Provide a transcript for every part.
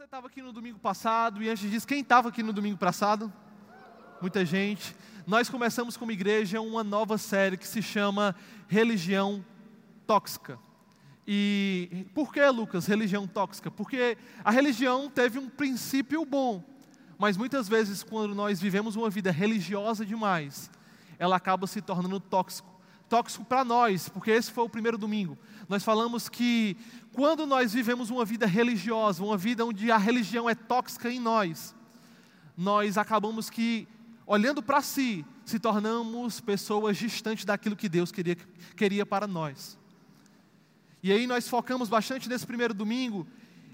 Você estava aqui no domingo passado e antes disso, quem estava aqui no domingo passado? Muita gente. Nós começamos como igreja uma nova série que se chama Religião Tóxica. E por que, Lucas, religião tóxica? Porque a religião teve um princípio bom, mas muitas vezes, quando nós vivemos uma vida religiosa demais, ela acaba se tornando tóxico. Tóxico para nós, porque esse foi o primeiro domingo. Nós falamos que quando nós vivemos uma vida religiosa, uma vida onde a religião é tóxica em nós, nós acabamos que, olhando para si, se tornamos pessoas distantes daquilo que Deus queria, queria para nós. E aí nós focamos bastante nesse primeiro domingo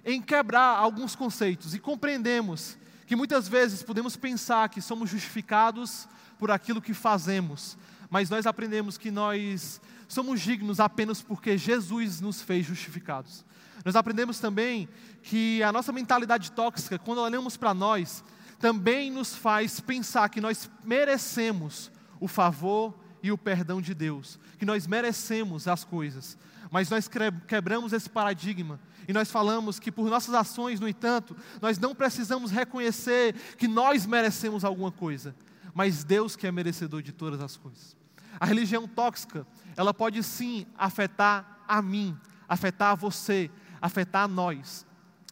em quebrar alguns conceitos e compreendemos que muitas vezes podemos pensar que somos justificados por aquilo que fazemos, mas nós aprendemos que nós somos dignos apenas porque Jesus nos fez justificados. Nós aprendemos também que a nossa mentalidade tóxica, quando olhamos para nós, também nos faz pensar que nós merecemos o favor e o perdão de Deus, que nós merecemos as coisas. Mas nós quebramos esse paradigma e nós falamos que por nossas ações, no entanto, nós não precisamos reconhecer que nós merecemos alguma coisa, mas Deus que é merecedor de todas as coisas. A religião tóxica, ela pode sim afetar a mim, afetar a você, afetar a nós.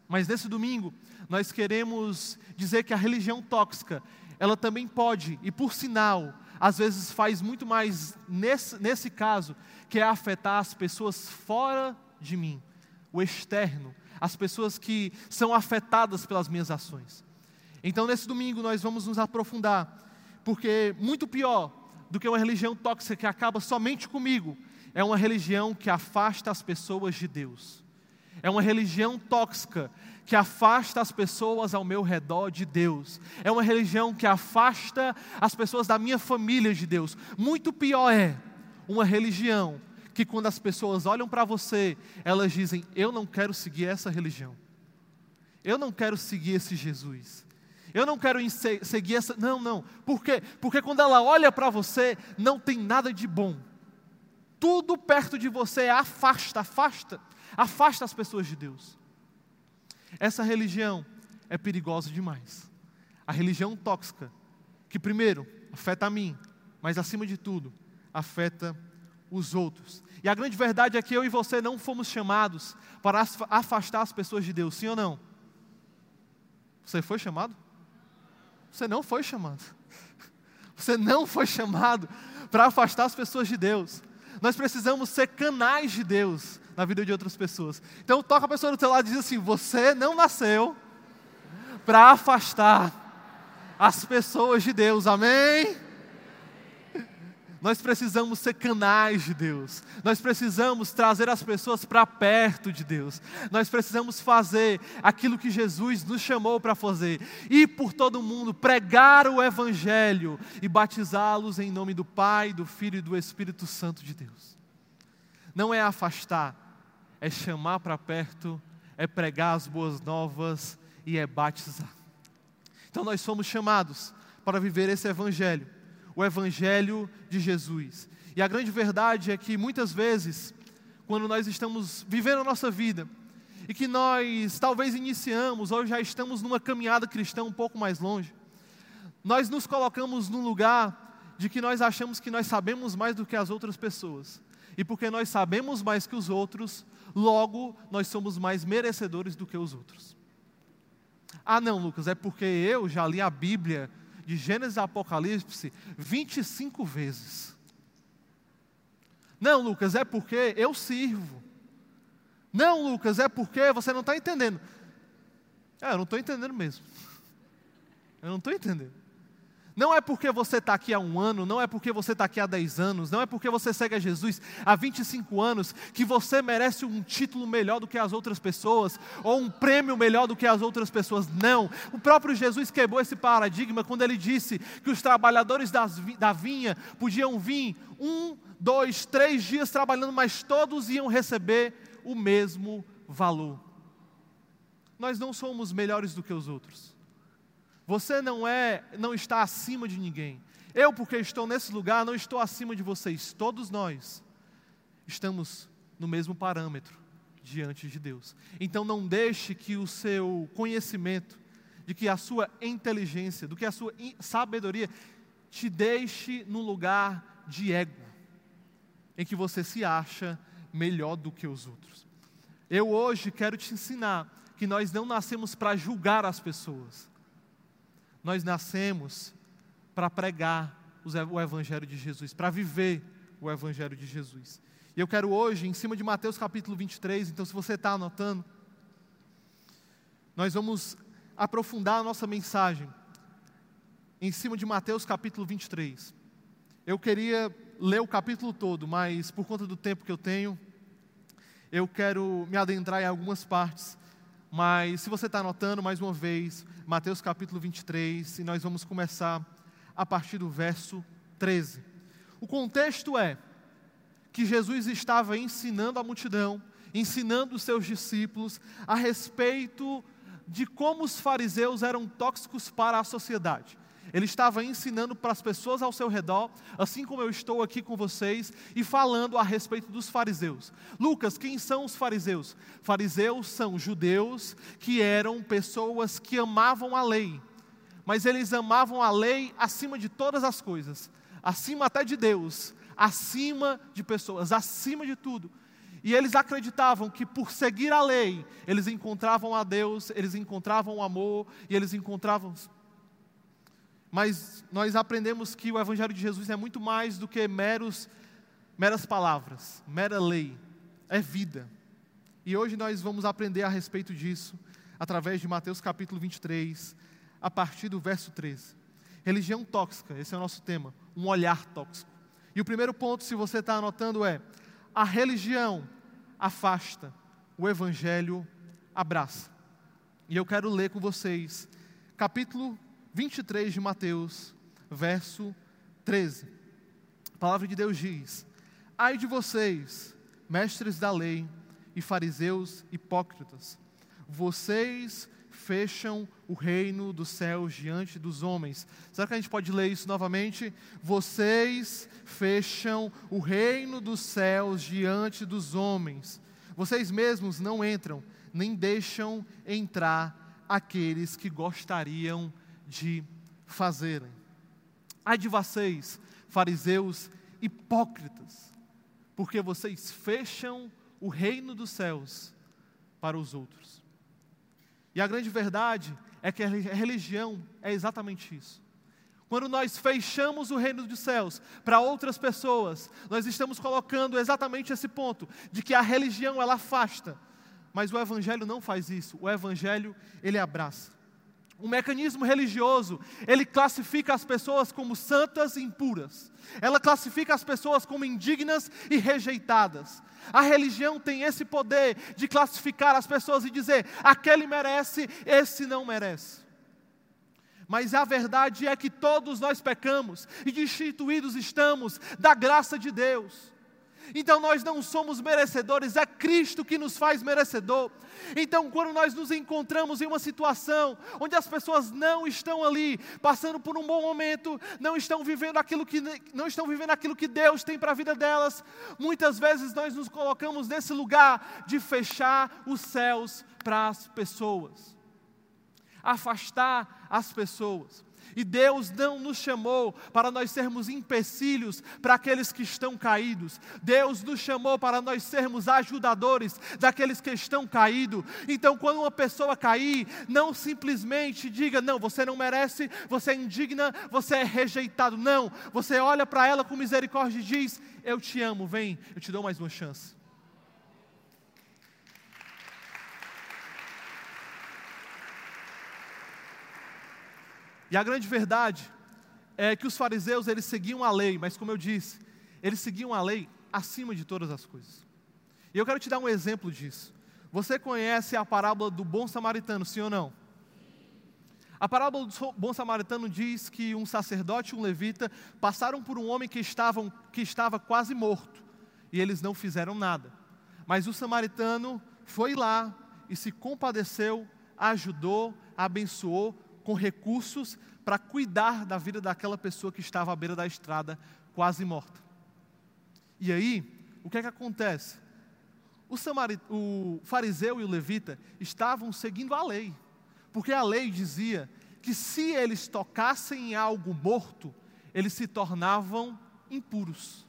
Mas nesse domingo, nós queremos dizer que a religião tóxica, ela também pode, e por sinal, às vezes faz muito mais nesse, nesse caso, que é afetar as pessoas fora de mim, o externo, as pessoas que são afetadas pelas minhas ações. Então, nesse domingo, nós vamos nos aprofundar, porque muito pior do que uma religião tóxica que acaba somente comigo, é uma religião que afasta as pessoas de Deus. É uma religião tóxica que afasta as pessoas ao meu redor de Deus. É uma religião que afasta as pessoas da minha família de Deus. Muito pior é uma religião que, quando as pessoas olham para você, elas dizem: Eu não quero seguir essa religião. Eu não quero seguir esse Jesus. Eu não quero seguir essa. Não, não. Por quê? Porque quando ela olha para você, não tem nada de bom. Tudo perto de você afasta, afasta, afasta as pessoas de Deus. Essa religião é perigosa demais. A religião tóxica, que primeiro afeta a mim, mas acima de tudo, afeta os outros. E a grande verdade é que eu e você não fomos chamados para afastar as pessoas de Deus, sim ou não? Você foi chamado? Você não foi chamado. Você não foi chamado para afastar as pessoas de Deus. Nós precisamos ser canais de Deus na vida de outras pessoas. Então toca a pessoa do teu lado e diz assim: você não nasceu para afastar as pessoas de Deus. Amém? Nós precisamos ser canais de Deus. Nós precisamos trazer as pessoas para perto de Deus. Nós precisamos fazer aquilo que Jesus nos chamou para fazer: ir por todo mundo, pregar o Evangelho e batizá-los em nome do Pai, do Filho e do Espírito Santo de Deus. Não é afastar, é chamar para perto, é pregar as boas novas e é batizar. Então nós somos chamados para viver esse Evangelho o Evangelho de Jesus. E a grande verdade é que muitas vezes, quando nós estamos vivendo a nossa vida, e que nós talvez iniciamos ou já estamos numa caminhada cristã um pouco mais longe, nós nos colocamos num lugar de que nós achamos que nós sabemos mais do que as outras pessoas. E porque nós sabemos mais que os outros, logo nós somos mais merecedores do que os outros. Ah, não, Lucas, é porque eu já li a Bíblia de Gênesis a Apocalipse 25 vezes. Não, Lucas, é porque eu sirvo. Não, Lucas, é porque você não está entendendo. É, eu não estou entendendo mesmo. Eu não estou entendendo. Não é porque você está aqui há um ano, não é porque você está aqui há 10 anos, não é porque você segue a Jesus há 25 anos que você merece um título melhor do que as outras pessoas, ou um prêmio melhor do que as outras pessoas. Não. O próprio Jesus quebrou esse paradigma quando ele disse que os trabalhadores das, da vinha podiam vir um, dois, três dias trabalhando, mas todos iam receber o mesmo valor. Nós não somos melhores do que os outros. Você não é, não está acima de ninguém. Eu, porque estou nesse lugar, não estou acima de vocês. Todos nós estamos no mesmo parâmetro. diante de Deus. Então não deixe que o seu conhecimento, de que a sua inteligência, do que a sua sabedoria te deixe num lugar de ego, em que você se acha melhor do que os outros. Eu hoje quero te ensinar que nós não nascemos para julgar as pessoas, nós nascemos para pregar o Evangelho de Jesus, para viver o Evangelho de Jesus. E eu quero hoje, em cima de Mateus capítulo 23, então se você está anotando, nós vamos aprofundar a nossa mensagem em cima de Mateus capítulo 23. Eu queria ler o capítulo todo, mas por conta do tempo que eu tenho, eu quero me adentrar em algumas partes. Mas se você está anotando, mais uma vez, Mateus capítulo 23, e nós vamos começar a partir do verso 13. O contexto é que Jesus estava ensinando a multidão, ensinando os seus discípulos a respeito de como os fariseus eram tóxicos para a sociedade. Ele estava ensinando para as pessoas ao seu redor, assim como eu estou aqui com vocês, e falando a respeito dos fariseus. Lucas, quem são os fariseus? Fariseus são judeus que eram pessoas que amavam a lei, mas eles amavam a lei acima de todas as coisas, acima até de Deus, acima de pessoas, acima de tudo. E eles acreditavam que por seguir a lei, eles encontravam a Deus, eles encontravam o amor e eles encontravam. Mas nós aprendemos que o Evangelho de Jesus é muito mais do que meros, meras palavras, mera lei, é vida. E hoje nós vamos aprender a respeito disso através de Mateus capítulo 23, a partir do verso 13. Religião tóxica, esse é o nosso tema, um olhar tóxico. E o primeiro ponto, se você está anotando, é: a religião afasta, o evangelho abraça. E eu quero ler com vocês, capítulo 23 de Mateus, verso 13. A palavra de Deus diz: Ai de vocês, mestres da lei e fariseus hipócritas, vocês fecham o reino dos céus diante dos homens. Será que a gente pode ler isso novamente? Vocês fecham o reino dos céus diante dos homens. Vocês mesmos não entram, nem deixam entrar aqueles que gostariam de fazerem. Ai de vocês, fariseus hipócritas, porque vocês fecham o reino dos céus para os outros. E a grande verdade é que a religião é exatamente isso. Quando nós fechamos o reino dos céus para outras pessoas, nós estamos colocando exatamente esse ponto de que a religião ela afasta, mas o evangelho não faz isso. O evangelho ele abraça. O mecanismo religioso, ele classifica as pessoas como santas e impuras. Ela classifica as pessoas como indignas e rejeitadas. A religião tem esse poder de classificar as pessoas e dizer: aquele merece, esse não merece. Mas a verdade é que todos nós pecamos e destituídos estamos da graça de Deus. Então nós não somos merecedores, é Cristo que nos faz merecedor. Então, quando nós nos encontramos em uma situação onde as pessoas não estão ali passando por um bom momento, não estão vivendo aquilo que não estão vivendo aquilo que Deus tem para a vida delas, muitas vezes nós nos colocamos nesse lugar de fechar os céus para as pessoas. Afastar as pessoas. E Deus não nos chamou para nós sermos empecilhos para aqueles que estão caídos. Deus nos chamou para nós sermos ajudadores daqueles que estão caídos. Então, quando uma pessoa cair, não simplesmente diga: não, você não merece, você é indigna, você é rejeitado. Não, você olha para ela com misericórdia e diz: eu te amo, vem, eu te dou mais uma chance. E a grande verdade é que os fariseus eles seguiam a lei, mas como eu disse, eles seguiam a lei acima de todas as coisas. E eu quero te dar um exemplo disso. Você conhece a parábola do bom samaritano, sim ou não? A parábola do bom samaritano diz que um sacerdote e um levita passaram por um homem que, que estava quase morto e eles não fizeram nada. Mas o samaritano foi lá e se compadeceu, ajudou, abençoou, com recursos para cuidar da vida daquela pessoa que estava à beira da estrada, quase morta. E aí, o que é que acontece? o, samarit... o fariseu e o levita estavam seguindo a lei, porque a lei dizia que se eles tocassem em algo morto, eles se tornavam impuros.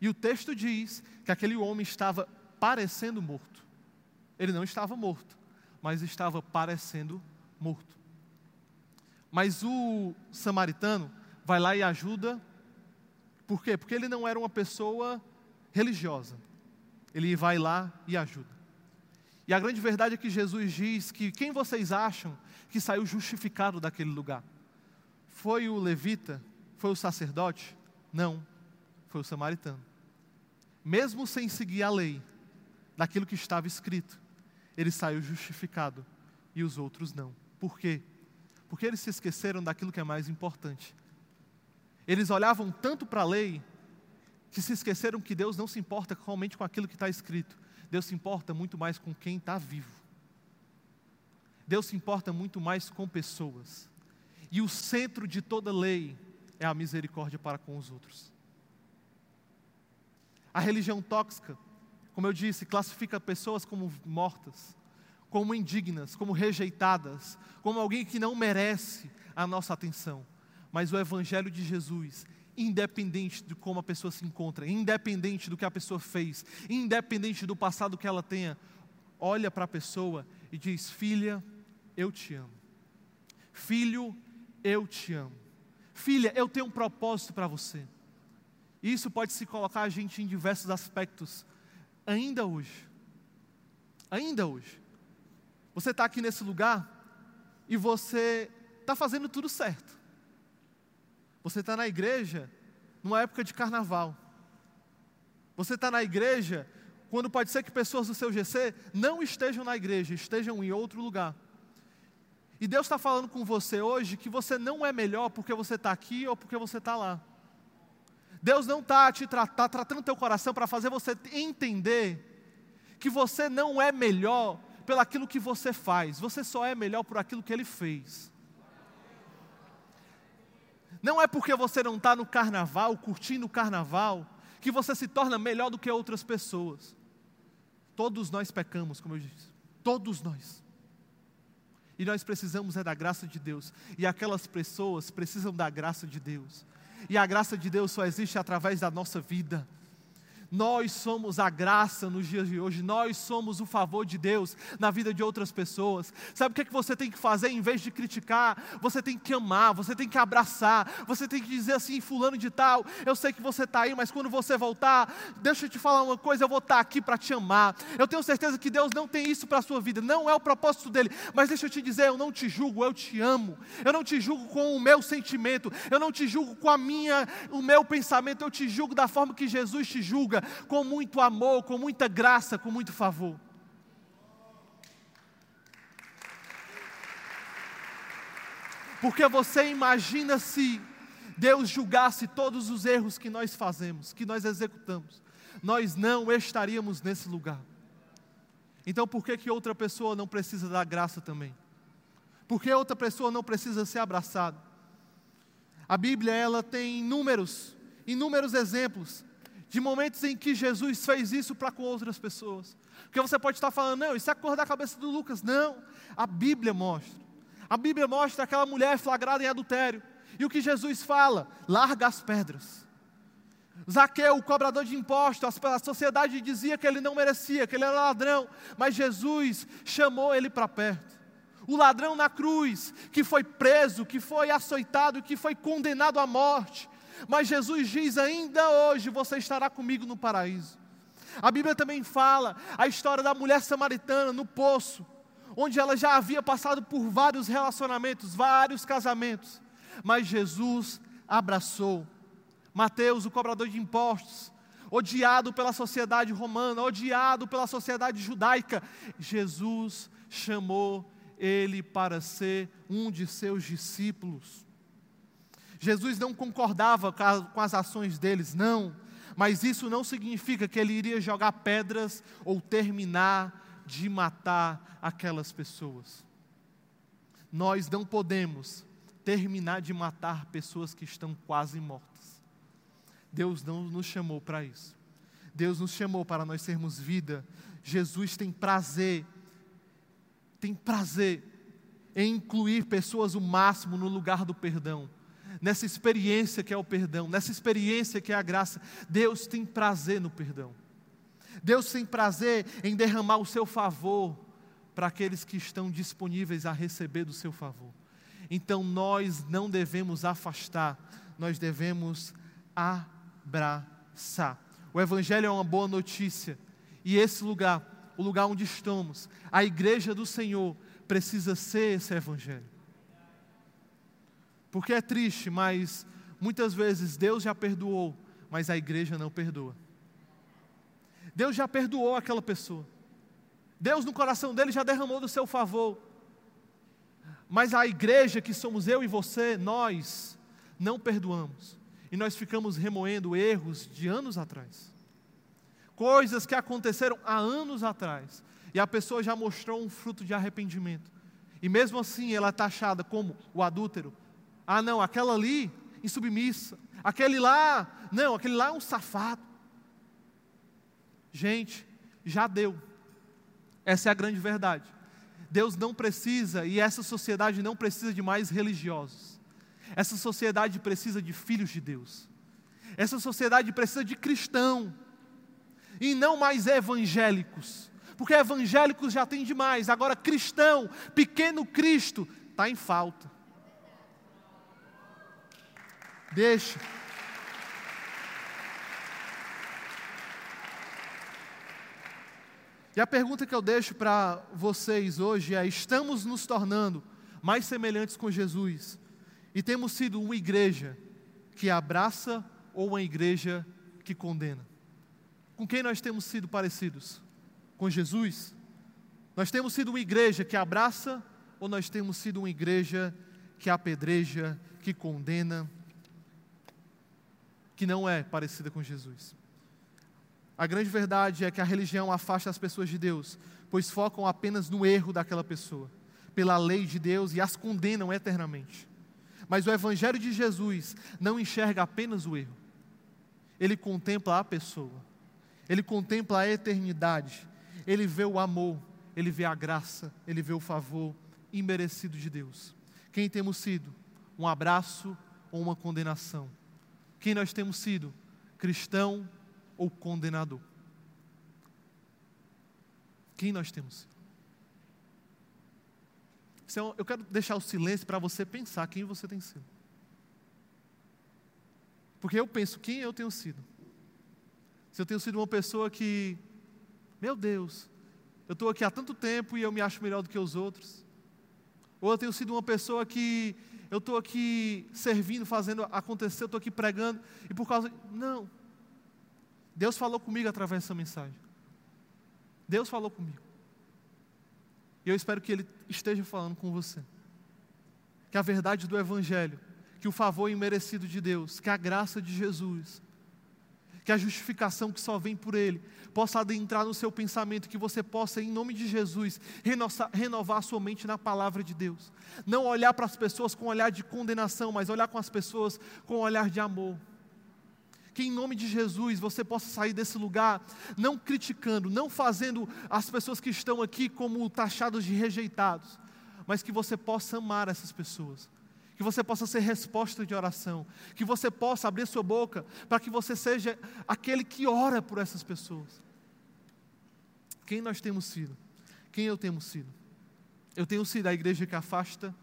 E o texto diz que aquele homem estava parecendo morto. Ele não estava morto, mas estava parecendo morto. Mas o samaritano vai lá e ajuda. Por quê? Porque ele não era uma pessoa religiosa. Ele vai lá e ajuda. E a grande verdade é que Jesus diz que quem vocês acham que saiu justificado daquele lugar? Foi o levita? Foi o sacerdote? Não, foi o samaritano. Mesmo sem seguir a lei, daquilo que estava escrito, ele saiu justificado e os outros não. Por quê? Porque eles se esqueceram daquilo que é mais importante. Eles olhavam tanto para a lei que se esqueceram que Deus não se importa realmente com aquilo que está escrito. Deus se importa muito mais com quem está vivo. Deus se importa muito mais com pessoas. E o centro de toda lei é a misericórdia para com os outros. A religião tóxica, como eu disse, classifica pessoas como mortas, como indignas, como rejeitadas, como alguém que não merece a nossa atenção. Mas o Evangelho de Jesus independente de como a pessoa se encontra, independente do que a pessoa fez, independente do passado que ela tenha, olha para a pessoa e diz: Filha, eu te amo. Filho, eu te amo. Filha, eu tenho um propósito para você. Isso pode se colocar a gente em diversos aspectos, ainda hoje. Ainda hoje. Você está aqui nesse lugar e você está fazendo tudo certo. Você está na igreja numa época de carnaval. Você está na igreja quando pode ser que pessoas do seu GC não estejam na igreja, estejam em outro lugar. E Deus está falando com você hoje que você não é melhor porque você está aqui ou porque você está lá. Deus não está te tra tá tratando teu coração para fazer você entender que você não é melhor pelo aquilo que você faz, você só é melhor por aquilo que Ele fez. Não é porque você não está no carnaval, curtindo o carnaval, que você se torna melhor do que outras pessoas. Todos nós pecamos, como eu disse. Todos nós. E nós precisamos é da graça de Deus. E aquelas pessoas precisam da graça de Deus. E a graça de Deus só existe através da nossa vida. Nós somos a graça nos dias de hoje, nós somos o favor de Deus na vida de outras pessoas. Sabe o que, é que você tem que fazer em vez de criticar? Você tem que amar, você tem que abraçar, você tem que dizer assim: Fulano de Tal, eu sei que você está aí, mas quando você voltar, deixa eu te falar uma coisa, eu vou estar tá aqui para te amar. Eu tenho certeza que Deus não tem isso para a sua vida, não é o propósito dele, mas deixa eu te dizer: eu não te julgo, eu te amo. Eu não te julgo com o meu sentimento, eu não te julgo com a minha, o meu pensamento, eu te julgo da forma que Jesus te julga com muito amor, com muita graça, com muito favor. Porque você imagina se Deus julgasse todos os erros que nós fazemos, que nós executamos, nós não estaríamos nesse lugar. Então por que, que outra pessoa não precisa da graça também? Por que outra pessoa não precisa ser abraçada? A Bíblia ela tem inúmeros, inúmeros exemplos de momentos em que Jesus fez isso para com outras pessoas. Porque você pode estar falando, não, isso é cor da cabeça do Lucas. Não, a Bíblia mostra. A Bíblia mostra aquela mulher flagrada em adultério. E o que Jesus fala? Larga as pedras. Zaqueu, o cobrador de impostos, a sociedade dizia que ele não merecia, que ele era ladrão, mas Jesus chamou ele para perto. O ladrão na cruz, que foi preso, que foi açoitado, que foi condenado à morte, mas Jesus diz: ainda hoje você estará comigo no paraíso. A Bíblia também fala a história da mulher samaritana no poço, onde ela já havia passado por vários relacionamentos, vários casamentos, mas Jesus abraçou. Mateus, o cobrador de impostos, odiado pela sociedade romana, odiado pela sociedade judaica, Jesus chamou ele para ser um de seus discípulos. Jesus não concordava com as ações deles, não, mas isso não significa que ele iria jogar pedras ou terminar de matar aquelas pessoas. Nós não podemos terminar de matar pessoas que estão quase mortas. Deus não nos chamou para isso. Deus nos chamou para nós sermos vida. Jesus tem prazer, tem prazer em incluir pessoas o máximo no lugar do perdão, nessa experiência que é o perdão, nessa experiência que é a graça. Deus tem prazer no perdão. Deus tem prazer em derramar o seu favor para aqueles que estão disponíveis a receber do seu favor. Então nós não devemos afastar, nós devemos abraçar. O Evangelho é uma boa notícia, e esse lugar, o lugar onde estamos, a igreja do Senhor, precisa ser esse Evangelho. Porque é triste, mas muitas vezes Deus já perdoou, mas a igreja não perdoa. Deus já perdoou aquela pessoa. Deus no coração dele já derramou do seu favor. Mas a igreja que somos eu e você, nós não perdoamos. E nós ficamos remoendo erros de anos atrás. Coisas que aconteceram há anos atrás. E a pessoa já mostrou um fruto de arrependimento. E mesmo assim ela é taxada como o adúltero. Ah, não, aquela ali, insubmissa. Aquele lá, não, aquele lá é um safado. Gente, já deu. Essa é a grande verdade. Deus não precisa, e essa sociedade não precisa de mais religiosos. Essa sociedade precisa de filhos de Deus. Essa sociedade precisa de cristão. E não mais evangélicos. Porque evangélicos já tem demais. Agora, cristão, pequeno Cristo, está em falta. Deixa. E a pergunta que eu deixo para vocês hoje é: estamos nos tornando mais semelhantes com Jesus? E temos sido uma igreja que abraça ou uma igreja que condena? Com quem nós temos sido parecidos? Com Jesus? Nós temos sido uma igreja que abraça ou nós temos sido uma igreja que apedreja, que condena, que não é parecida com Jesus? A grande verdade é que a religião afasta as pessoas de Deus, pois focam apenas no erro daquela pessoa, pela lei de Deus e as condenam eternamente. Mas o Evangelho de Jesus não enxerga apenas o erro, ele contempla a pessoa, ele contempla a eternidade, ele vê o amor, ele vê a graça, ele vê o favor imerecido de Deus. Quem temos sido? Um abraço ou uma condenação? Quem nós temos sido? Cristão ou condenador? Quem nós temos? É eu quero deixar o silêncio para você pensar quem você tem sido. Porque eu penso quem eu tenho sido. Se eu tenho sido uma pessoa que, meu Deus, eu estou aqui há tanto tempo e eu me acho melhor do que os outros. Ou eu tenho sido uma pessoa que eu estou aqui servindo, fazendo acontecer, eu estou aqui pregando, e por causa. Não. Deus falou comigo através dessa mensagem. Deus falou comigo. E eu espero que Ele esteja falando com você. Que a verdade do Evangelho, que o favor imerecido de Deus, que a graça de Jesus, que a justificação que só vem por Ele, possa adentrar no seu pensamento, que você possa, em nome de Jesus, renovar, a sua mente na palavra de Deus. Não olhar para as pessoas com olhar de condenação, mas olhar com as pessoas com olhar de amor que em nome de Jesus você possa sair desse lugar não criticando, não fazendo as pessoas que estão aqui como taxados de rejeitados, mas que você possa amar essas pessoas, que você possa ser resposta de oração, que você possa abrir sua boca para que você seja aquele que ora por essas pessoas. Quem nós temos sido? Quem eu tenho sido? Eu tenho sido a igreja que afasta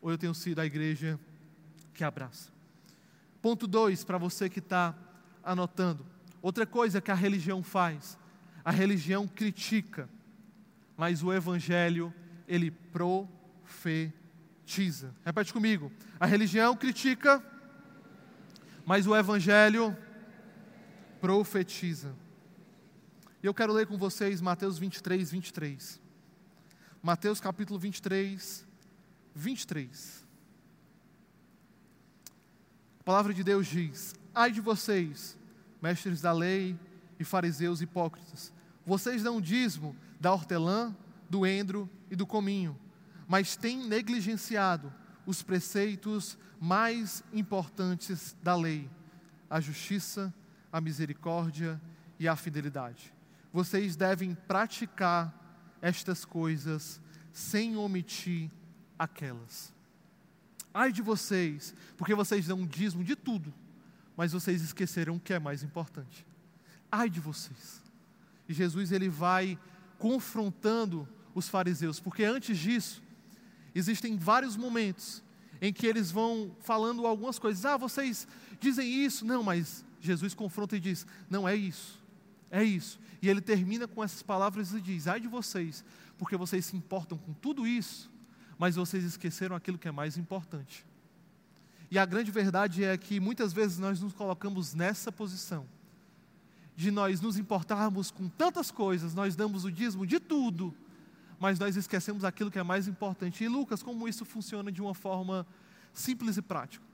ou eu tenho sido a igreja que abraça? Ponto 2, para você que está anotando. Outra coisa que a religião faz, a religião critica, mas o evangelho ele profetiza. Repete comigo. A religião critica, mas o evangelho profetiza. E eu quero ler com vocês Mateus 23, 23. Mateus capítulo 23, 23. A palavra de Deus diz: Ai de vocês, mestres da lei e fariseus hipócritas. Vocês dão dízimo da hortelã, do endro e do cominho, mas têm negligenciado os preceitos mais importantes da lei: a justiça, a misericórdia e a fidelidade. Vocês devem praticar estas coisas sem omitir aquelas. Ai de vocês, porque vocês dão um dízimo de tudo, mas vocês esqueceram o que é mais importante. Ai de vocês. E Jesus ele vai confrontando os fariseus, porque antes disso existem vários momentos em que eles vão falando algumas coisas. Ah, vocês dizem isso? Não, mas Jesus confronta e diz: Não é isso, é isso. E ele termina com essas palavras e diz: Ai de vocês, porque vocês se importam com tudo isso, mas vocês esqueceram aquilo que é mais importante. E a grande verdade é que muitas vezes nós nos colocamos nessa posição, de nós nos importarmos com tantas coisas, nós damos o dízimo de tudo, mas nós esquecemos aquilo que é mais importante. E Lucas, como isso funciona de uma forma simples e prática?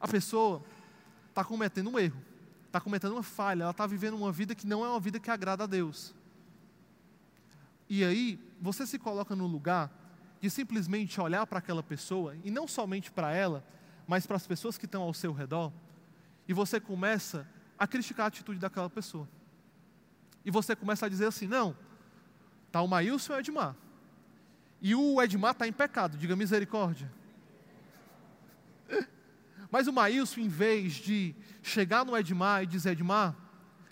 A pessoa está cometendo um erro, está cometendo uma falha, ela está vivendo uma vida que não é uma vida que agrada a Deus. E aí, você se coloca no lugar de simplesmente olhar para aquela pessoa, e não somente para ela, mas para as pessoas que estão ao seu redor, e você começa a criticar a atitude daquela pessoa. E você começa a dizer assim: não, está o Maílson e o Edmar. E o Edmar está em pecado, diga misericórdia. Mas o Maílson, em vez de chegar no Edmar e dizer, Edmar,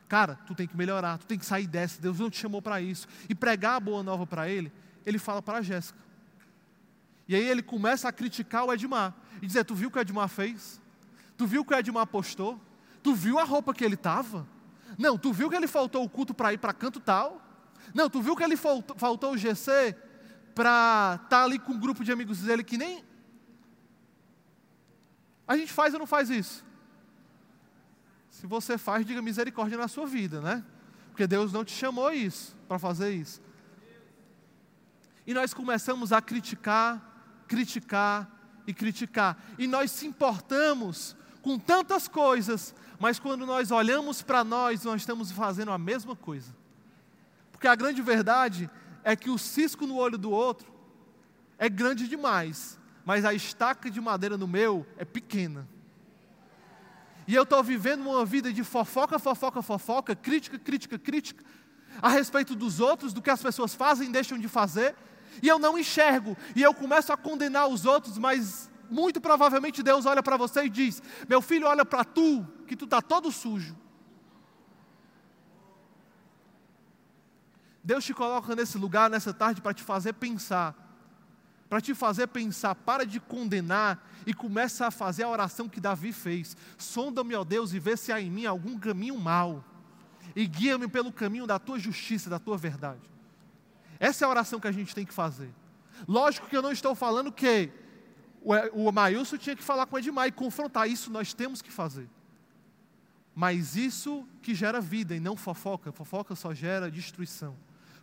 cara, tu tem que melhorar, tu tem que sair dessa, Deus não te chamou para isso, e pregar a boa nova para ele, ele fala para a Jéssica. E aí ele começa a criticar o Edmar, e dizer, tu viu o que o Edmar fez? Tu viu o que o Edmar postou? Tu viu a roupa que ele estava? Não, tu viu que ele faltou o culto para ir para canto tal? Não, tu viu que ele faltou, faltou o GC para estar tá ali com um grupo de amigos dele que nem a gente faz ou não faz isso? Se você faz, diga misericórdia na sua vida, né? Porque Deus não te chamou isso, para fazer isso. E nós começamos a criticar, criticar e criticar. E nós se importamos com tantas coisas, mas quando nós olhamos para nós, nós estamos fazendo a mesma coisa. Porque a grande verdade é que o cisco no olho do outro é grande demais mas a estaca de madeira no meu é pequena. E eu estou vivendo uma vida de fofoca, fofoca, fofoca, crítica, crítica, crítica, a respeito dos outros, do que as pessoas fazem deixam de fazer, e eu não enxergo, e eu começo a condenar os outros, mas muito provavelmente Deus olha para você e diz: Meu filho, olha para tu, que tu está todo sujo. Deus te coloca nesse lugar, nessa tarde, para te fazer pensar para te fazer pensar, para de condenar e começa a fazer a oração que Davi fez. Sonda-me, ó Deus, e vê se há em mim algum caminho mau, e guia-me pelo caminho da tua justiça, da tua verdade. Essa é a oração que a gente tem que fazer. Lógico que eu não estou falando que o, Maílson tinha que falar com Edmar e confrontar, isso nós temos que fazer. Mas isso que gera vida e não fofoca, fofoca só gera destruição.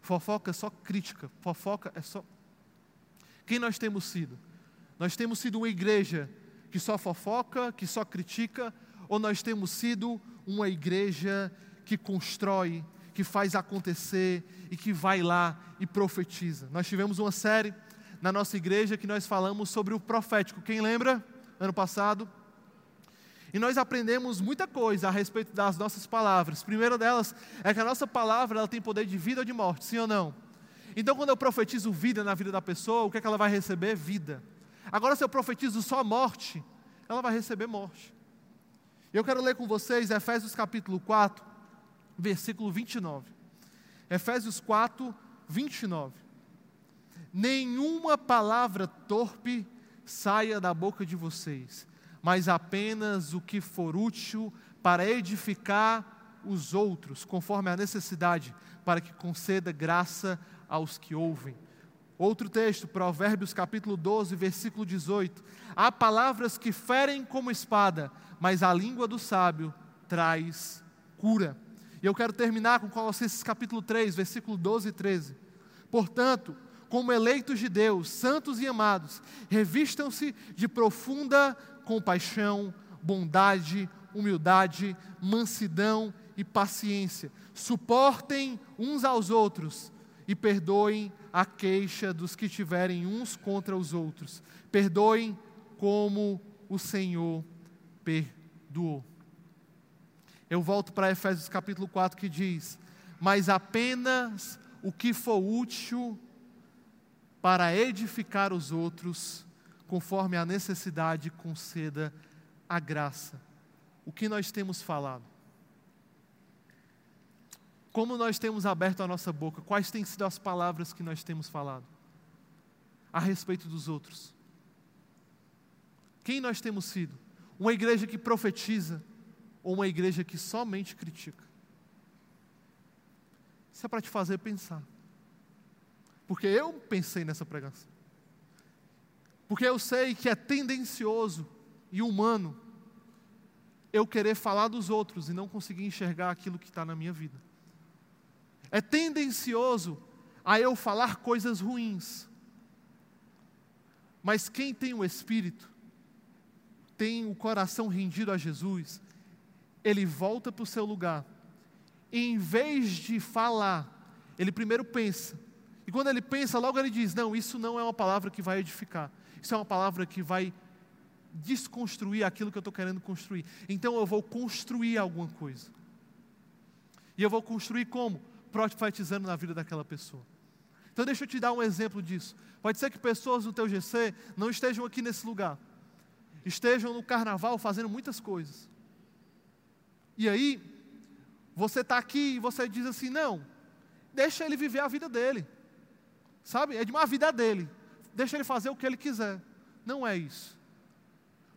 Fofoca é só crítica, fofoca é só quem nós temos sido? Nós temos sido uma igreja que só fofoca, que só critica, ou nós temos sido uma igreja que constrói, que faz acontecer e que vai lá e profetiza? Nós tivemos uma série na nossa igreja que nós falamos sobre o profético. Quem lembra? Ano passado. E nós aprendemos muita coisa a respeito das nossas palavras. Primeira delas é que a nossa palavra ela tem poder de vida ou de morte, sim ou não? Então, quando eu profetizo vida na vida da pessoa, o que, é que ela vai receber? Vida. Agora, se eu profetizo só morte, ela vai receber morte. Eu quero ler com vocês Efésios capítulo 4, versículo 29. Efésios 4, 29. Nenhuma palavra torpe saia da boca de vocês, mas apenas o que for útil para edificar os outros, conforme a necessidade, para que conceda graça aos que ouvem. Outro texto, Provérbios capítulo 12, versículo 18. Há palavras que ferem como espada, mas a língua do sábio traz cura. E eu quero terminar com Colossenses capítulo 3, versículo 12 e 13. Portanto, como eleitos de Deus, santos e amados, revistam-se de profunda compaixão, bondade, humildade, mansidão e paciência. Suportem uns aos outros e perdoem a queixa dos que tiverem uns contra os outros. Perdoem como o Senhor perdoou. Eu volto para Efésios capítulo 4 que diz: Mas apenas o que for útil para edificar os outros, conforme a necessidade, conceda a graça. O que nós temos falado? Como nós temos aberto a nossa boca? Quais têm sido as palavras que nós temos falado a respeito dos outros? Quem nós temos sido? Uma igreja que profetiza ou uma igreja que somente critica? Isso é para te fazer pensar. Porque eu pensei nessa pregação. Porque eu sei que é tendencioso e humano eu querer falar dos outros e não conseguir enxergar aquilo que está na minha vida. É tendencioso a eu falar coisas ruins. Mas quem tem o Espírito, tem o coração rendido a Jesus, ele volta para o seu lugar. E em vez de falar, ele primeiro pensa. E quando ele pensa, logo ele diz: Não, isso não é uma palavra que vai edificar. Isso é uma palavra que vai desconstruir aquilo que eu estou querendo construir. Então eu vou construir alguma coisa. E eu vou construir como? profetizando na vida daquela pessoa. Então deixa eu te dar um exemplo disso. Pode ser que pessoas do teu GC não estejam aqui nesse lugar. Estejam no carnaval fazendo muitas coisas. E aí, você está aqui e você diz assim: não, deixa ele viver a vida dele. Sabe? É de uma vida dele. Deixa ele fazer o que ele quiser. Não é isso.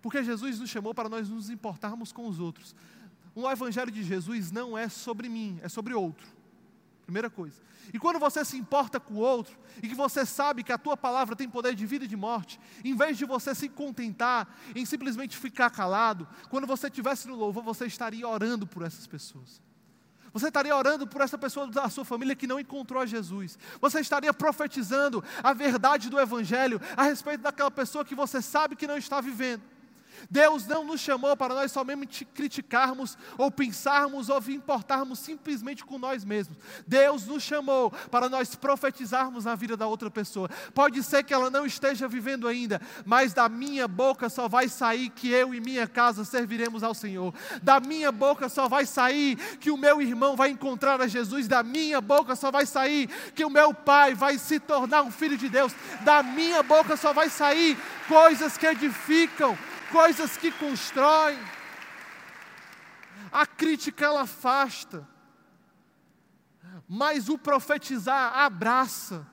Porque Jesus nos chamou para nós nos importarmos com os outros. O Evangelho de Jesus não é sobre mim, é sobre outro. Primeira coisa. E quando você se importa com o outro, e que você sabe que a tua palavra tem poder de vida e de morte, em vez de você se contentar em simplesmente ficar calado, quando você estivesse no louvor, você estaria orando por essas pessoas. Você estaria orando por essa pessoa da sua família que não encontrou a Jesus. Você estaria profetizando a verdade do Evangelho a respeito daquela pessoa que você sabe que não está vivendo. Deus não nos chamou para nós somente criticarmos ou pensarmos ou importarmos simplesmente com nós mesmos. Deus nos chamou para nós profetizarmos na vida da outra pessoa. Pode ser que ela não esteja vivendo ainda, mas da minha boca só vai sair que eu e minha casa serviremos ao Senhor. Da minha boca só vai sair que o meu irmão vai encontrar a Jesus. Da minha boca só vai sair que o meu pai vai se tornar um filho de Deus. Da minha boca só vai sair coisas que edificam coisas que constroem. A crítica ela afasta, mas o profetizar abraça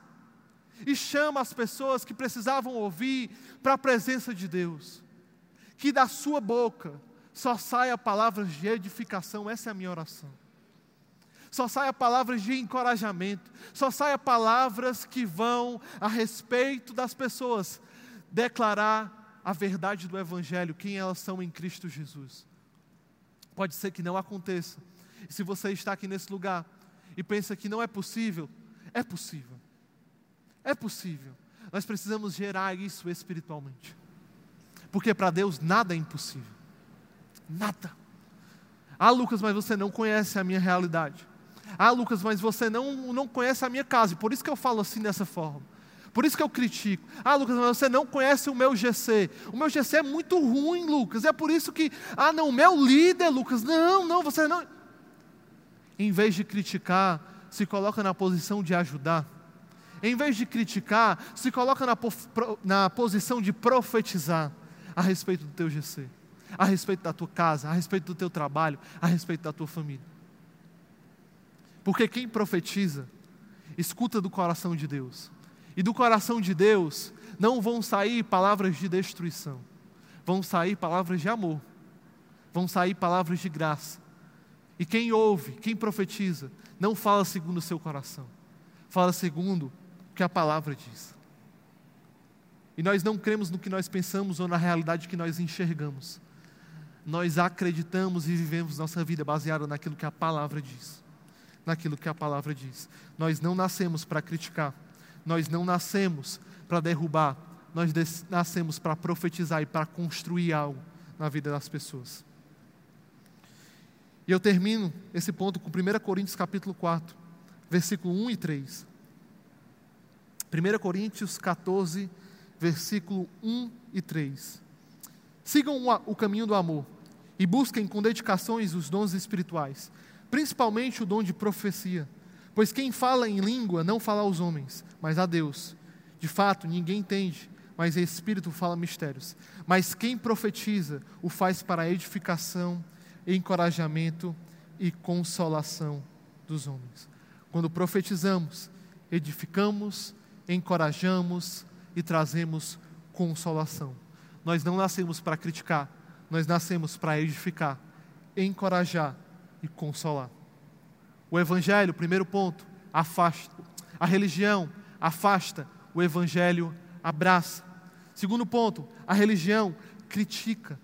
e chama as pessoas que precisavam ouvir para a presença de Deus. Que da sua boca só saia palavras de edificação, essa é a minha oração. Só saia palavras de encorajamento, só saia palavras que vão a respeito das pessoas declarar a verdade do Evangelho, quem elas são em Cristo Jesus. Pode ser que não aconteça. E se você está aqui nesse lugar e pensa que não é possível, é possível. É possível. Nós precisamos gerar isso espiritualmente. Porque para Deus nada é impossível. Nada. Ah, Lucas, mas você não conhece a minha realidade. Ah, Lucas, mas você não, não conhece a minha casa. Por isso que eu falo assim dessa forma. Por isso que eu critico. Ah, Lucas, mas você não conhece o meu GC. O meu GC é muito ruim, Lucas. É por isso que, ah, não, o meu líder, Lucas. Não, não, você não. Em vez de criticar, se coloca na posição de ajudar. Em vez de criticar, se coloca na, na posição de profetizar a respeito do teu GC, a respeito da tua casa, a respeito do teu trabalho, a respeito da tua família. Porque quem profetiza, escuta do coração de Deus. E do coração de Deus não vão sair palavras de destruição, vão sair palavras de amor, vão sair palavras de graça. E quem ouve, quem profetiza, não fala segundo o seu coração, fala segundo o que a palavra diz. E nós não cremos no que nós pensamos ou na realidade que nós enxergamos. Nós acreditamos e vivemos nossa vida baseada naquilo que a palavra diz. Naquilo que a palavra diz. Nós não nascemos para criticar nós não nascemos para derrubar, nós nascemos para profetizar e para construir algo na vida das pessoas. E eu termino esse ponto com 1 Coríntios capítulo 4, versículo 1 e 3. 1 Coríntios 14, versículo 1 e 3. Sigam o caminho do amor e busquem com dedicações os dons espirituais, principalmente o dom de profecia. Pois quem fala em língua não fala aos homens, mas a Deus. De fato, ninguém entende, mas o Espírito fala mistérios. Mas quem profetiza o faz para edificação, encorajamento e consolação dos homens. Quando profetizamos, edificamos, encorajamos e trazemos consolação. Nós não nascemos para criticar, nós nascemos para edificar, encorajar e consolar. O Evangelho, primeiro ponto, afasta. A religião afasta, o Evangelho abraça. Segundo ponto, a religião critica.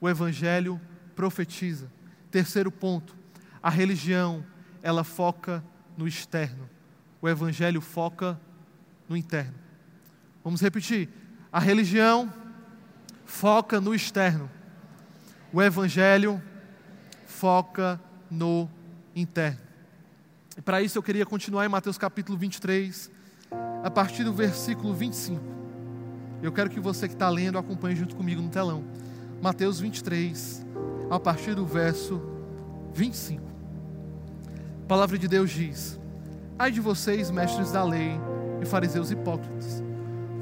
O Evangelho profetiza. Terceiro ponto, a religião, ela foca no externo. O Evangelho foca no interno. Vamos repetir. A religião foca no externo. O Evangelho foca no interno. E para isso eu queria continuar em Mateus capítulo 23, a partir do versículo 25. Eu quero que você que está lendo acompanhe junto comigo no telão. Mateus 23, a partir do verso 25. A palavra de Deus diz: Ai de vocês, mestres da lei e fariseus hipócritas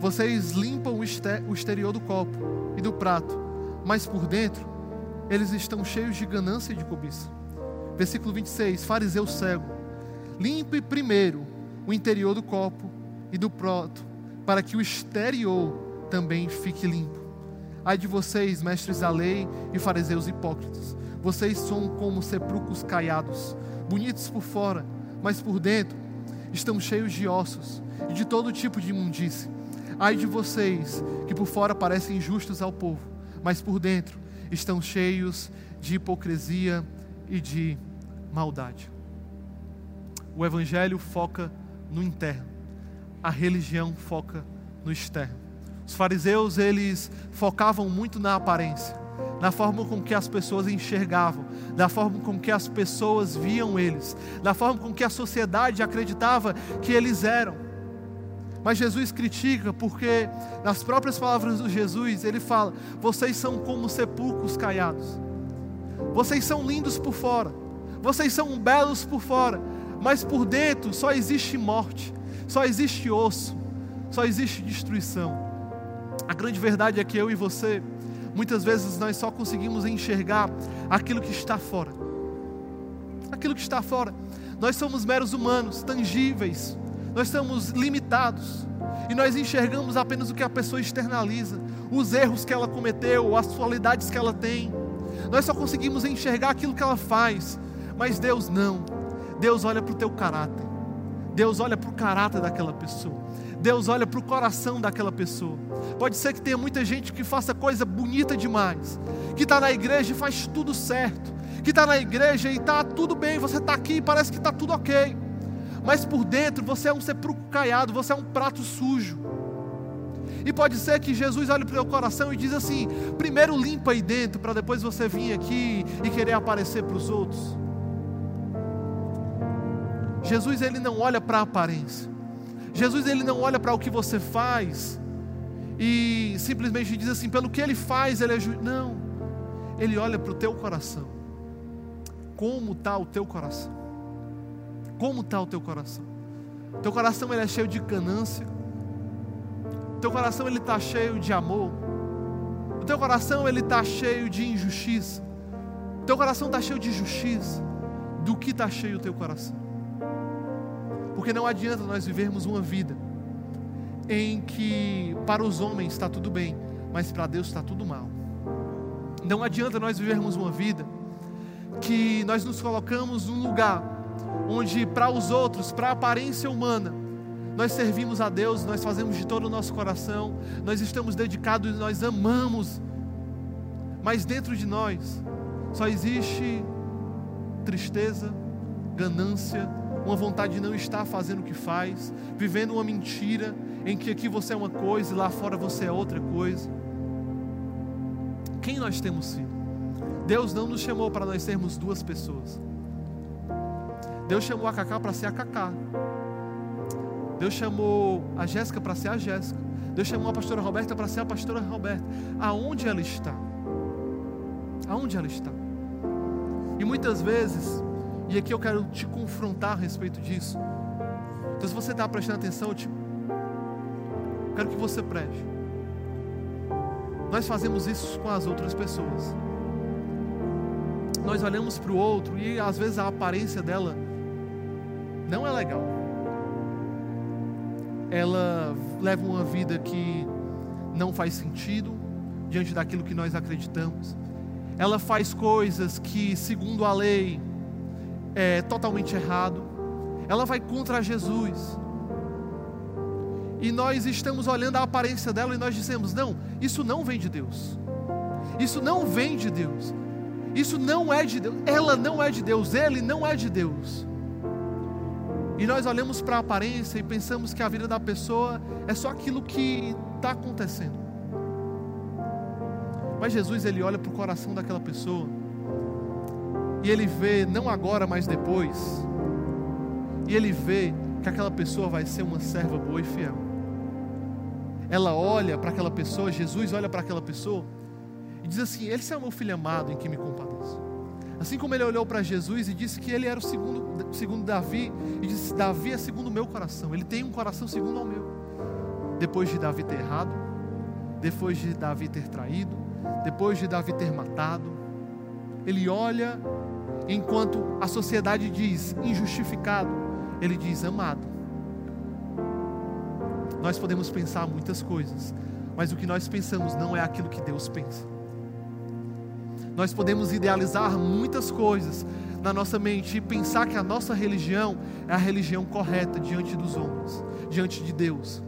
vocês limpam o exterior do copo e do prato, mas por dentro eles estão cheios de ganância e de cobiça. Versículo 26, fariseu cego. Limpe primeiro o interior do copo e do prato, para que o exterior também fique limpo. Ai de vocês, mestres da lei e fariseus hipócritas. Vocês são como sepulcros caiados, bonitos por fora, mas por dentro estão cheios de ossos e de todo tipo de imundície. Ai de vocês, que por fora parecem injustos ao povo, mas por dentro estão cheios de hipocrisia e de maldade. O Evangelho foca no interno, a religião foca no externo. Os fariseus, eles focavam muito na aparência, na forma com que as pessoas enxergavam, da forma com que as pessoas viam eles, da forma com que a sociedade acreditava que eles eram. Mas Jesus critica porque, nas próprias palavras de Jesus, ele fala: vocês são como sepulcros caiados. Vocês são lindos por fora, vocês são belos por fora, mas por dentro só existe morte, só existe osso, só existe destruição. A grande verdade é que eu e você, muitas vezes nós só conseguimos enxergar aquilo que está fora. Aquilo que está fora. Nós somos meros humanos, tangíveis, nós estamos limitados e nós enxergamos apenas o que a pessoa externaliza, os erros que ela cometeu, as qualidades que ela tem. Nós só conseguimos enxergar aquilo que ela faz, mas Deus não. Deus olha para o teu caráter, Deus olha para o caráter daquela pessoa, Deus olha para o coração daquela pessoa. Pode ser que tenha muita gente que faça coisa bonita demais, que está na igreja e faz tudo certo, que está na igreja e está tudo bem, você está aqui e parece que está tudo ok mas por dentro você é um sepulcro caiado, você é um prato sujo. E pode ser que Jesus olhe para o teu coração e diz assim: primeiro limpa aí dentro, para depois você vir aqui e querer aparecer para os outros. Jesus ele não olha para a aparência. Jesus ele não olha para o que você faz e simplesmente diz assim: pelo que ele faz, ele é justo. Não. Ele olha para o teu coração. Como está o teu coração? Como está o teu coração? Teu coração ele é cheio de ganância. Teu coração ele está cheio de amor. O teu coração ele está cheio de injustiça. Teu coração está cheio de justiça. Do que está cheio o teu coração? Porque não adianta nós vivermos uma vida em que para os homens está tudo bem, mas para Deus está tudo mal. Não adianta nós vivermos uma vida que nós nos colocamos num lugar onde para os outros, para a aparência humana, nós servimos a Deus, nós fazemos de todo o nosso coração, nós estamos dedicados, nós amamos, mas dentro de nós só existe tristeza, ganância, uma vontade de não estar fazendo o que faz, vivendo uma mentira em que aqui você é uma coisa e lá fora você é outra coisa. Quem nós temos sido? Deus não nos chamou para nós sermos duas pessoas. Deus chamou a Cacá para ser a Cacá. Deus chamou a Jéssica para ser a Jéssica. Deus chamou a pastora Roberta para ser a pastora Roberta. Aonde ela está? Aonde ela está? E muitas vezes, e aqui eu quero te confrontar a respeito disso. Então, se você está prestando atenção, eu te... quero que você preste. Nós fazemos isso com as outras pessoas. Nós olhamos para o outro e às vezes a aparência dela não é legal. Ela leva uma vida que não faz sentido diante daquilo que nós acreditamos. Ela faz coisas que, segundo a lei, é totalmente errado. Ela vai contra Jesus. E nós estamos olhando a aparência dela e nós dizemos: não, isso não vem de Deus. Isso não vem de Deus. Isso não é de Deus. Ela não é de Deus. Ele não é de Deus. E nós olhamos para a aparência e pensamos que a vida da pessoa é só aquilo que está acontecendo. Mas Jesus, ele olha para o coração daquela pessoa e ele vê, não agora, mas depois, e ele vê que aquela pessoa vai ser uma serva boa e fiel. Ela olha para aquela pessoa, Jesus olha para aquela pessoa e diz assim: Esse é o meu filho amado em que me compadeço. Assim como ele olhou para Jesus e disse que ele era o segundo, segundo Davi, e disse: Davi é segundo o meu coração, ele tem um coração segundo ao meu. Depois de Davi ter errado, depois de Davi ter traído, depois de Davi ter matado, ele olha enquanto a sociedade diz injustificado, ele diz amado. Nós podemos pensar muitas coisas, mas o que nós pensamos não é aquilo que Deus pensa. Nós podemos idealizar muitas coisas na nossa mente e pensar que a nossa religião é a religião correta diante dos homens, diante de Deus.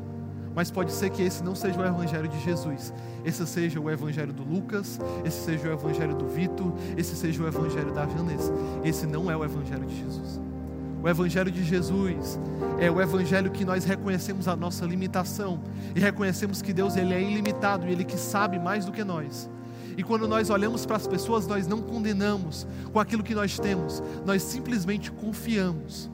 Mas pode ser que esse não seja o evangelho de Jesus. Esse seja o evangelho do Lucas, esse seja o evangelho do Vitor, esse seja o evangelho da Vanessa. Esse não é o evangelho de Jesus. O Evangelho de Jesus é o Evangelho que nós reconhecemos a nossa limitação e reconhecemos que Deus ele é ilimitado e Ele que sabe mais do que nós. E quando nós olhamos para as pessoas, nós não condenamos com aquilo que nós temos, nós simplesmente confiamos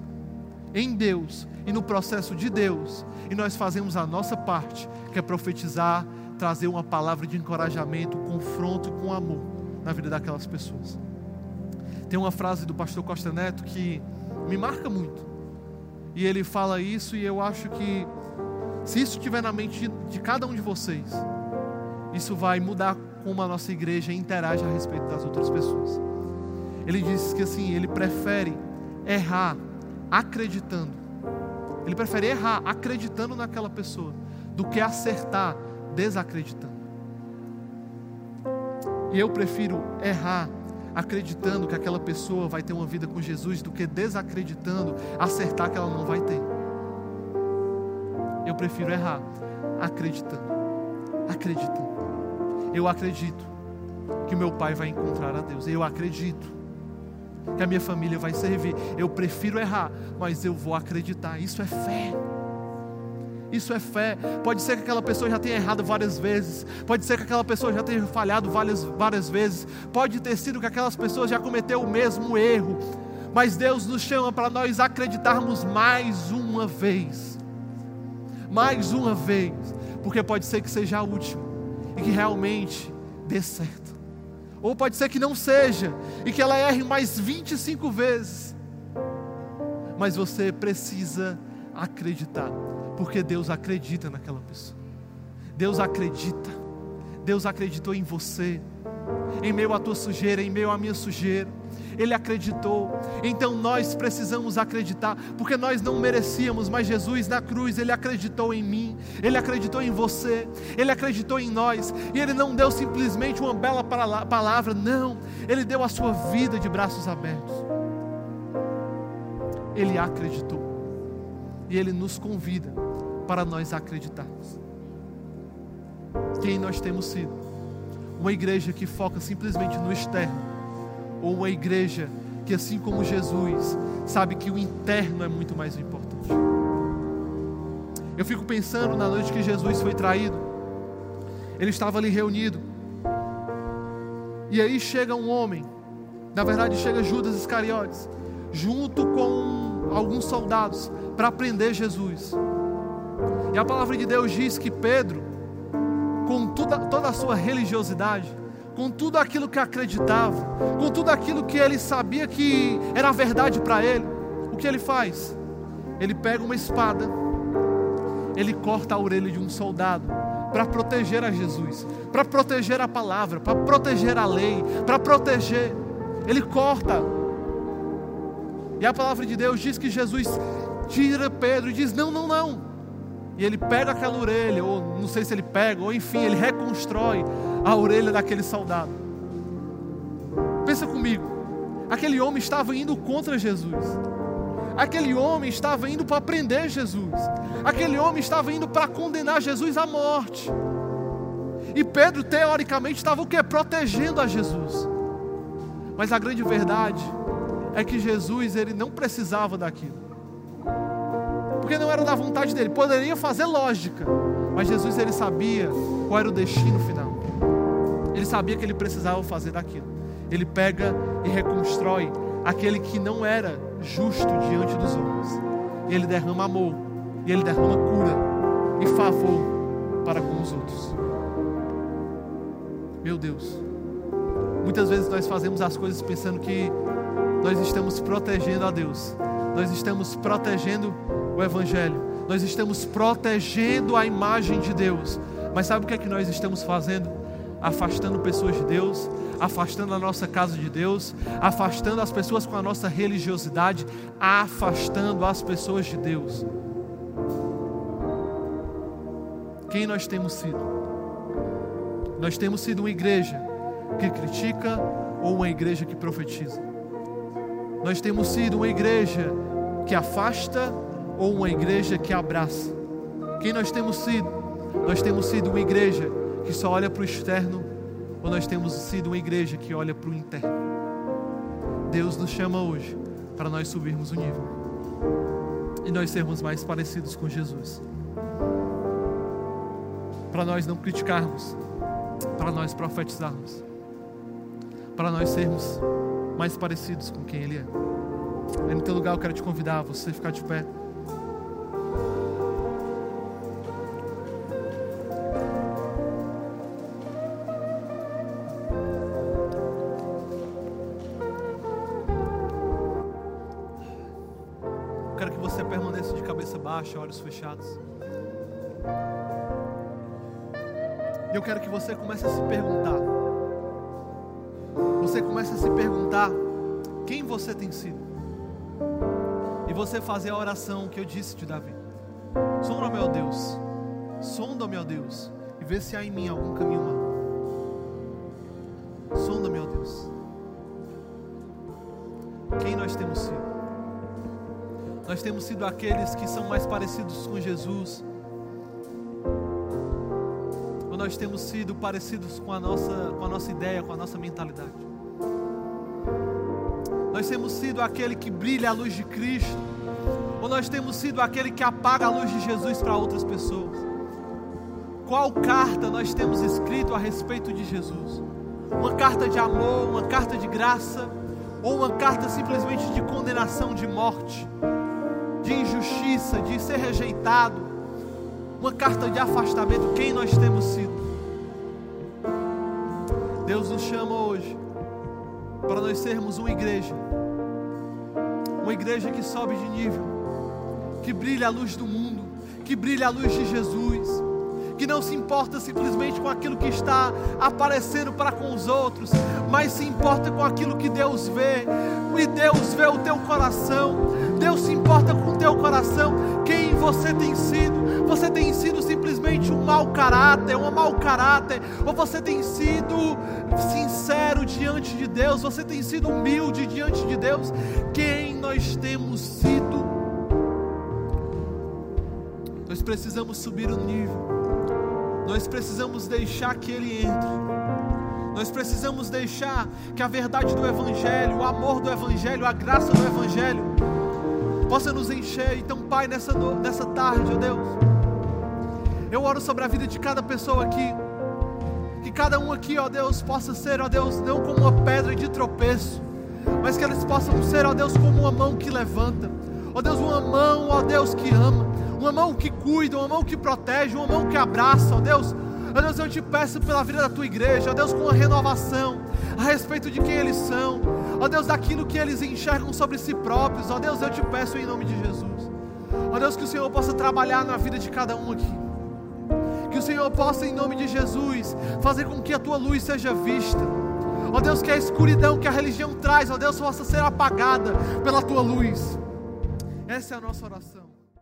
em Deus e no processo de Deus, e nós fazemos a nossa parte, que é profetizar, trazer uma palavra de encorajamento, confronto com amor na vida daquelas pessoas. Tem uma frase do pastor Costa Neto que me marca muito. E ele fala isso, e eu acho que, se isso estiver na mente de, de cada um de vocês, isso vai mudar como a nossa igreja interage a respeito das outras pessoas. Ele diz que assim, ele prefere errar acreditando. Ele prefere errar acreditando naquela pessoa do que acertar desacreditando. E eu prefiro errar acreditando que aquela pessoa vai ter uma vida com Jesus do que desacreditando, acertar que ela não vai ter. Eu prefiro errar acreditando. Acreditando. Eu acredito que meu pai vai encontrar a Deus. Eu acredito que a minha família vai servir. Eu prefiro errar, mas eu vou acreditar. Isso é fé. Isso é fé. Pode ser que aquela pessoa já tenha errado várias vezes. Pode ser que aquela pessoa já tenha falhado várias, várias vezes. Pode ter sido que aquelas pessoas já cometeu o mesmo erro. Mas Deus nos chama para nós acreditarmos mais uma vez. Mais uma vez. Porque pode ser que seja a última e que realmente dê certo. Ou pode ser que não seja e que ela erre mais 25 vezes. Mas você precisa acreditar, porque Deus acredita naquela pessoa. Deus acredita. Deus acreditou em você, em meio à tua sujeira, em meio à minha sujeira ele acreditou. Então nós precisamos acreditar, porque nós não merecíamos, mas Jesus na cruz, ele acreditou em mim, ele acreditou em você, ele acreditou em nós, e ele não deu simplesmente uma bela palavra, não, ele deu a sua vida de braços abertos. Ele acreditou, e ele nos convida para nós acreditarmos. Quem nós temos sido? Uma igreja que foca simplesmente no externo ou uma igreja que, assim como Jesus, sabe que o interno é muito mais importante. Eu fico pensando na noite que Jesus foi traído, ele estava ali reunido, e aí chega um homem, na verdade chega Judas Iscariotes, junto com alguns soldados, para prender Jesus. E a palavra de Deus diz que Pedro, com toda, toda a sua religiosidade, com tudo aquilo que acreditava, com tudo aquilo que ele sabia que era verdade para ele, o que ele faz? Ele pega uma espada, ele corta a orelha de um soldado para proteger a Jesus, para proteger a palavra, para proteger a lei, para proteger. Ele corta. E a palavra de Deus diz que Jesus tira Pedro e diz: Não, não, não. E ele pega aquela orelha, ou não sei se ele pega, ou enfim, ele reconstrói a orelha daquele soldado. Pensa comigo, aquele homem estava indo contra Jesus. Aquele homem estava indo para prender Jesus. Aquele homem estava indo para condenar Jesus à morte. E Pedro, teoricamente, estava o que? Protegendo a Jesus. Mas a grande verdade é que Jesus, ele não precisava daquilo. Porque não era da vontade dele. Poderia fazer lógica. Mas Jesus, ele sabia qual era o destino final. Ele sabia que ele precisava fazer daquilo. Ele pega e reconstrói aquele que não era justo diante dos homens. E ele derrama amor, e ele derrama cura e favor para com os outros. Meu Deus, muitas vezes nós fazemos as coisas pensando que nós estamos protegendo a Deus, nós estamos protegendo o Evangelho, nós estamos protegendo a imagem de Deus, mas sabe o que é que nós estamos fazendo? afastando pessoas de Deus, afastando a nossa casa de Deus, afastando as pessoas com a nossa religiosidade, afastando as pessoas de Deus. Quem nós temos sido? Nós temos sido uma igreja que critica ou uma igreja que profetiza? Nós temos sido uma igreja que afasta ou uma igreja que abraça? Quem nós temos sido? Nós temos sido uma igreja que só olha para o externo, ou nós temos sido uma igreja que olha para o interno. Deus nos chama hoje para nós subirmos o nível e nós sermos mais parecidos com Jesus. Para nós não criticarmos, para nós profetizarmos, para nós sermos mais parecidos com quem Ele é. Aí no teu lugar eu quero te convidar a você ficar de pé. Baixa, olhos fechados. E eu quero que você comece a se perguntar. Você comece a se perguntar quem você tem sido. E você fazer a oração que eu disse de Davi. Sonda, meu Deus. Sonda, meu Deus. E vê se há em mim algum caminho mau. Nós temos sido aqueles que são mais parecidos com Jesus, ou nós temos sido parecidos com a nossa, com a nossa ideia, com a nossa mentalidade. Nós temos sido aquele que brilha a luz de Cristo, ou nós temos sido aquele que apaga a luz de Jesus para outras pessoas. Qual carta nós temos escrito a respeito de Jesus? Uma carta de amor, uma carta de graça, ou uma carta simplesmente de condenação, de morte? De injustiça, de ser rejeitado, uma carta de afastamento, quem nós temos sido. Deus nos chama hoje para nós sermos uma igreja, uma igreja que sobe de nível, que brilha a luz do mundo, que brilha a luz de Jesus que não se importa simplesmente com aquilo que está aparecendo para com os outros, mas se importa com aquilo que Deus vê, e Deus vê o teu coração, Deus se importa com o teu coração, quem você tem sido, você tem sido simplesmente um mau caráter, um mau caráter, ou você tem sido sincero diante de Deus, você tem sido humilde diante de Deus, quem nós temos sido. Nós precisamos subir o nível. Nós precisamos deixar que Ele entre. Nós precisamos deixar que a verdade do Evangelho, o amor do Evangelho, a graça do Evangelho possa nos encher. Então, Pai, nessa, nessa tarde, ó Deus, eu oro sobre a vida de cada pessoa aqui. Que cada um aqui, ó Deus, possa ser, ó Deus, não como uma pedra de tropeço, mas que eles possam ser, ó Deus, como uma mão que levanta. Ó Deus, uma mão, ó Deus, que ama uma mão que cuida, uma mão que protege, uma mão que abraça, ó Deus, Ó Deus, eu te peço pela vida da tua igreja, ó Deus, com a renovação a respeito de quem eles são, ó Deus, daquilo que eles enxergam sobre si próprios, ó Deus, eu te peço em nome de Jesus. Ó Deus, que o Senhor possa trabalhar na vida de cada um aqui. Que o Senhor possa, em nome de Jesus, fazer com que a tua luz seja vista. Ó Deus, que a escuridão que a religião traz, ó Deus, possa ser apagada pela tua luz. Essa é a nossa oração.